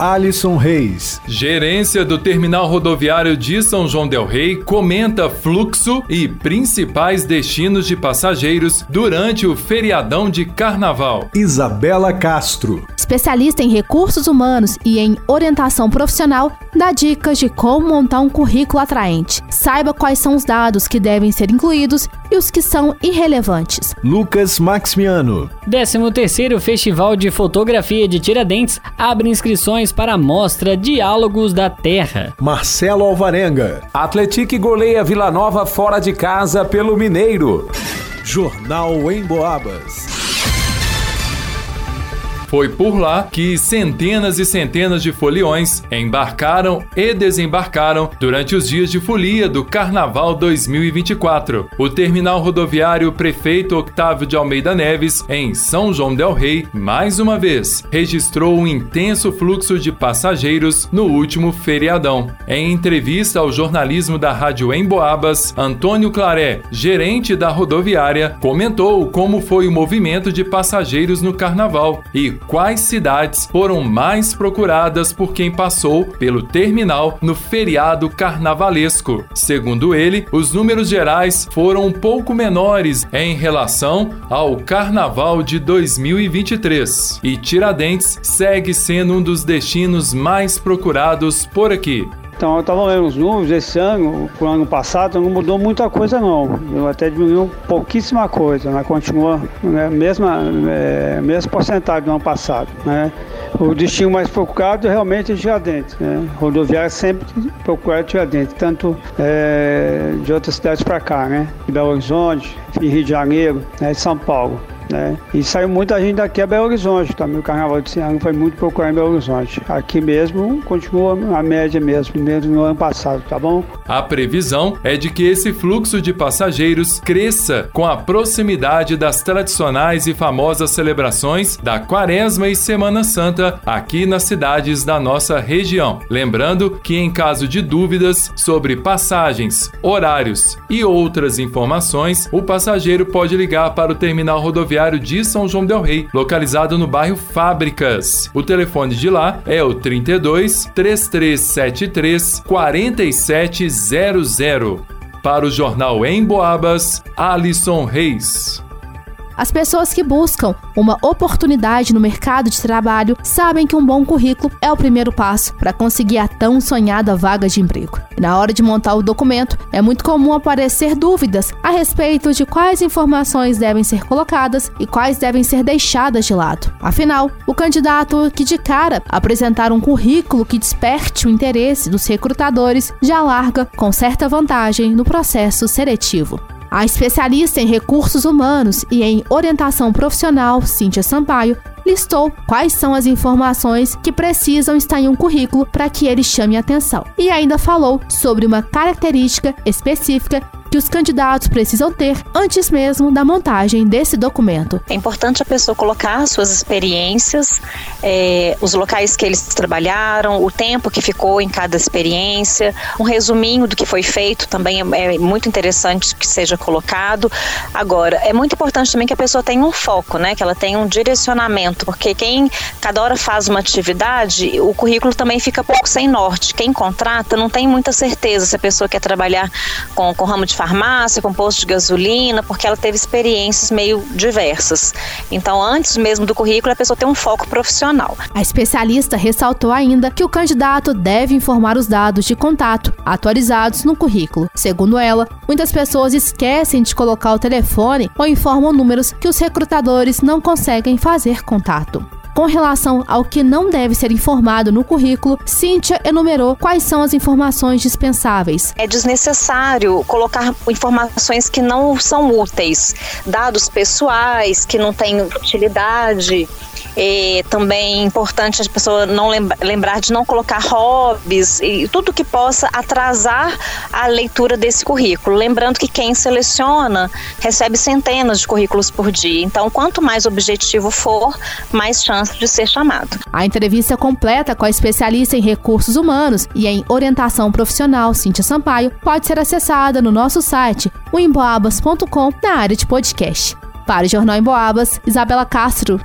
Alisson Reis. Gerência do Terminal Rodoviário de São João Del Rei comenta fluxo e principais destinos de passageiros durante o feriadão de carnaval. Isabela Castro. Especialista em recursos humanos e em orientação profissional, dá dicas de como montar um currículo atraente. Saiba quais são os dados que devem ser incluídos e os que são irrelevantes. Lucas Maximiano. 13º Festival de Fotografia de Tiradentes abre inscrições para a mostra Diálogos da Terra. Marcelo Alvarenga. Atletique goleia Vila Nova fora de casa pelo Mineiro. Jornal em Boabas. Foi por lá que centenas e centenas de foliões embarcaram e desembarcaram durante os dias de folia do Carnaval 2024. O terminal rodoviário Prefeito Octávio de Almeida Neves, em São João Del Rei, mais uma vez registrou um intenso fluxo de passageiros no último feriadão. Em entrevista ao jornalismo da Rádio Emboabas, Antônio Claré, gerente da rodoviária, comentou como foi o movimento de passageiros no carnaval e quais cidades foram mais procuradas por quem passou pelo terminal no feriado carnavalesco. Segundo ele, os números gerais foram um pouco menores em relação ao carnaval de 2023. E Tiradentes segue sendo um dos destinos mais procurados por aqui. Então, eu estava lendo os números esse ano, o ano passado, não mudou muita coisa não. Eu até diminuiu pouquíssima coisa, né? Continua né? mesma, é, mesma porcentagem do ano passado, né? O destino mais procurado realmente é Tiradentes, né? Rodoviária sempre procura Tiradentes, tanto é, de outras cidades para cá, né? Belo Horizonte, Rio de Janeiro, né? São Paulo. Né? E saiu muita gente daqui a Belo Horizonte também. O carnaval de ano foi muito procurado em Belo Horizonte. Aqui mesmo continua a média mesmo, mesmo no ano passado, tá bom? A previsão é de que esse fluxo de passageiros cresça com a proximidade das tradicionais e famosas celebrações da Quaresma e Semana Santa aqui nas cidades da nossa região. Lembrando que, em caso de dúvidas sobre passagens, horários e outras informações, o passageiro pode ligar para o terminal rodoviário Rodoviário de São João Del Rei, localizado no bairro Fábricas. O telefone de lá é o 32 3373 4700. Para o jornal Em Boabas, Alisson Reis. As pessoas que buscam uma oportunidade no mercado de trabalho sabem que um bom currículo é o primeiro passo para conseguir a tão sonhada vaga de emprego. Na hora de montar o documento, é muito comum aparecer dúvidas a respeito de quais informações devem ser colocadas e quais devem ser deixadas de lado. Afinal, o candidato que de cara apresentar um currículo que desperte o interesse dos recrutadores já larga com certa vantagem no processo seletivo. A especialista em recursos humanos e em orientação profissional, Cíntia Sampaio, listou quais são as informações que precisam estar em um currículo para que ele chame atenção. E ainda falou sobre uma característica específica que os candidatos precisam ter antes mesmo da montagem desse documento. É importante a pessoa colocar suas experiências, é, os locais que eles trabalharam, o tempo que ficou em cada experiência, um resuminho do que foi feito também é, é muito interessante que seja colocado. Agora, é muito importante também que a pessoa tenha um foco, né? Que ela tenha um direcionamento, porque quem cada hora faz uma atividade, o currículo também fica pouco sem norte. Quem contrata não tem muita certeza se a pessoa quer trabalhar com, com ramo de farmácia, com posto de gasolina, porque ela teve experiências meio diversas. Então, antes mesmo do currículo, a pessoa tem um foco profissional. A especialista ressaltou ainda que o candidato deve informar os dados de contato atualizados no currículo. Segundo ela, muitas pessoas esquecem de colocar o telefone ou informam números que os recrutadores não conseguem fazer contato. Com relação ao que não deve ser informado no currículo, Cíntia enumerou quais são as informações dispensáveis. É desnecessário colocar informações que não são úteis, dados pessoais que não têm utilidade. E também é importante a pessoa não lembrar de não colocar hobbies e tudo que possa atrasar a leitura desse currículo. Lembrando que quem seleciona recebe centenas de currículos por dia. Então, quanto mais objetivo for, mais chance de ser chamado. A entrevista completa com a especialista em recursos humanos e em orientação profissional, Cíntia Sampaio, pode ser acessada no nosso site, emboabas.com, na área de podcast. Para o Jornal em Boabas, Isabela Castro.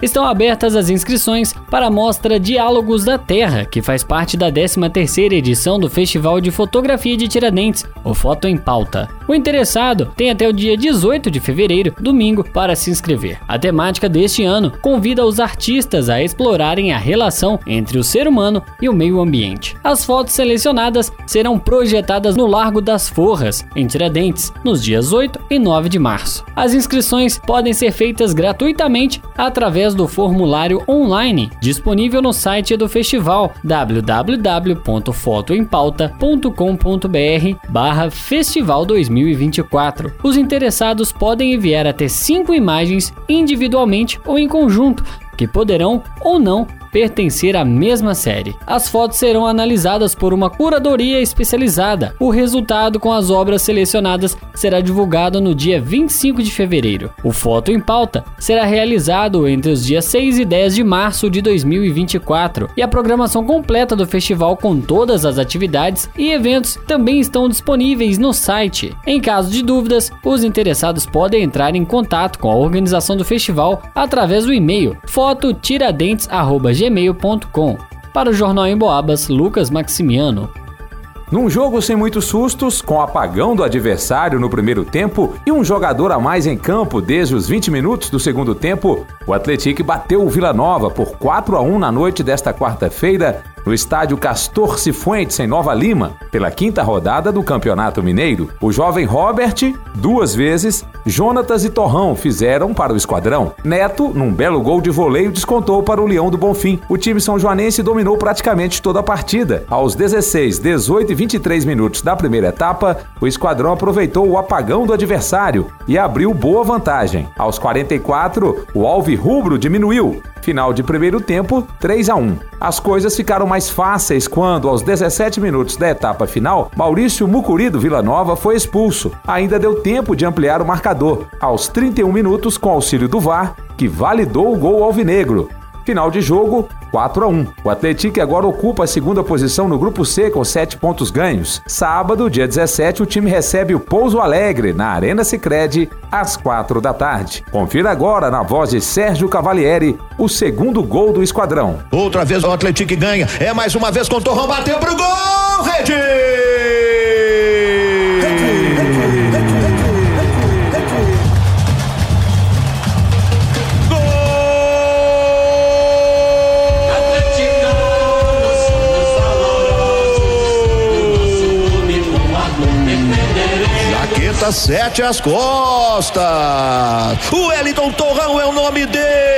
Estão abertas as inscrições para a mostra Diálogos da Terra, que faz parte da 13ª edição do Festival de Fotografia de Tiradentes, o Foto em Pauta. O interessado tem até o dia 18 de fevereiro, domingo, para se inscrever. A temática deste ano convida os artistas a explorarem a relação entre o ser humano e o meio ambiente. As fotos selecionadas serão projetadas no Largo das Forras, em Tiradentes, nos dias 8 e 9 de março. As inscrições podem ser feitas gratuitamente através do formulário online disponível no site do festival www.fotoempauta.com.br barra Festival 2024. Os interessados podem enviar até cinco imagens individualmente ou em conjunto, que poderão ou não pertencer à mesma série. As fotos serão analisadas por uma curadoria especializada. O resultado com as obras selecionadas será divulgado no dia 25 de fevereiro. O Foto em Pauta será realizado entre os dias 6 e 10 de março de 2024 e a programação completa do festival com todas as atividades e eventos também estão disponíveis no site. Em caso de dúvidas, os interessados podem entrar em contato com a organização do festival através do e-mail fototiradentes.gmail.com gmail.com. Para o Jornal em Boabas, Lucas Maximiano. Num jogo sem muitos sustos, com apagão do adversário no primeiro tempo e um jogador a mais em campo desde os 20 minutos do segundo tempo, o Atlético bateu o Vila Nova por 4 a 1 na noite desta quarta-feira no estádio Castor Cifuentes, em Nova Lima, pela quinta rodada do Campeonato Mineiro. O jovem Robert, duas vezes, Jonatas e Torrão fizeram para o esquadrão. Neto, num belo gol de voleio, descontou para o Leão do Bonfim. O time são joanense dominou praticamente toda a partida. Aos 16, 18 e 23 minutos da primeira etapa, o esquadrão aproveitou o apagão do adversário e abriu boa vantagem. Aos 44, o Alvi Rubro diminuiu. Final de primeiro tempo, 3 a 1. As coisas ficaram mais fáceis quando, aos 17 minutos da etapa final, Maurício Mucuri do Vila Nova foi expulso. Ainda deu tempo de ampliar o marcador. Aos 31 minutos, com auxílio do VAR, que validou o gol alvinegro. Final de jogo, 4 a 1. O Atlético agora ocupa a segunda posição no grupo C com 7 pontos ganhos. Sábado, dia 17, o time recebe o Pouso Alegre na Arena Sicredi às 4 da tarde. Confira agora na voz de Sérgio Cavalieri o segundo gol do esquadrão. Outra vez o Atlético ganha. É mais uma vez com o Torrão bateu pro gol, Rede! Jaqueta sete as costas. O Wellington Torrão é o nome dele.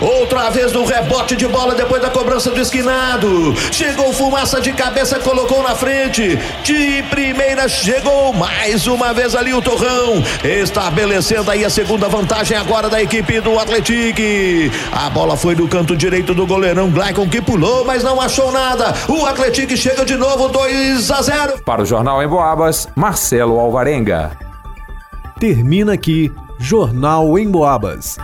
Outra vez no rebote de bola depois da cobrança do esquinado. Chegou fumaça de cabeça, colocou na frente. De primeira chegou mais uma vez ali o Torrão. Estabelecendo aí a segunda vantagem agora da equipe do Atlético. A bola foi no canto direito do goleirão Glaicon que pulou, mas não achou nada. O Atlético chega de novo 2 a 0. Para o Jornal em Boabas, Marcelo Alvarenga. Termina aqui Jornal em Boabas.